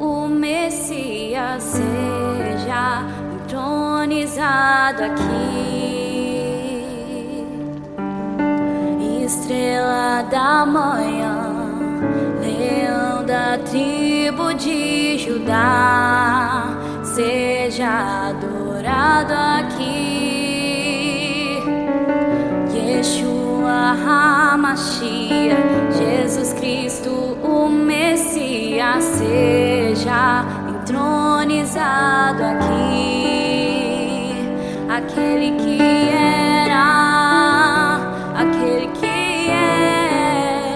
o Messias seja entronizado aqui, estrela da manhã, leão da tribo de Judá, seja adorado aqui, Yeshua Hamashiach. Entronizado aqui. Aquele que era, aquele que é,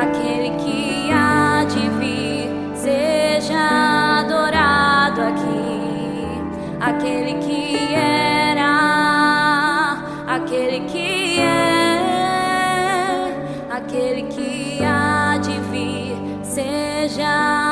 aquele que há de vir, seja adorado aqui, aquele que era, aquele que é, aquele que há de vir, seja adorado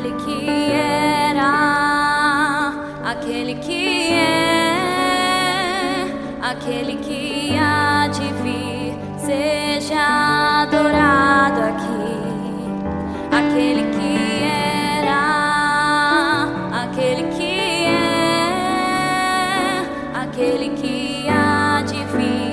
aquele que era, aquele que é, aquele que há de vir, seja adorado aqui, aquele que era, aquele que é, aquele que há de vir.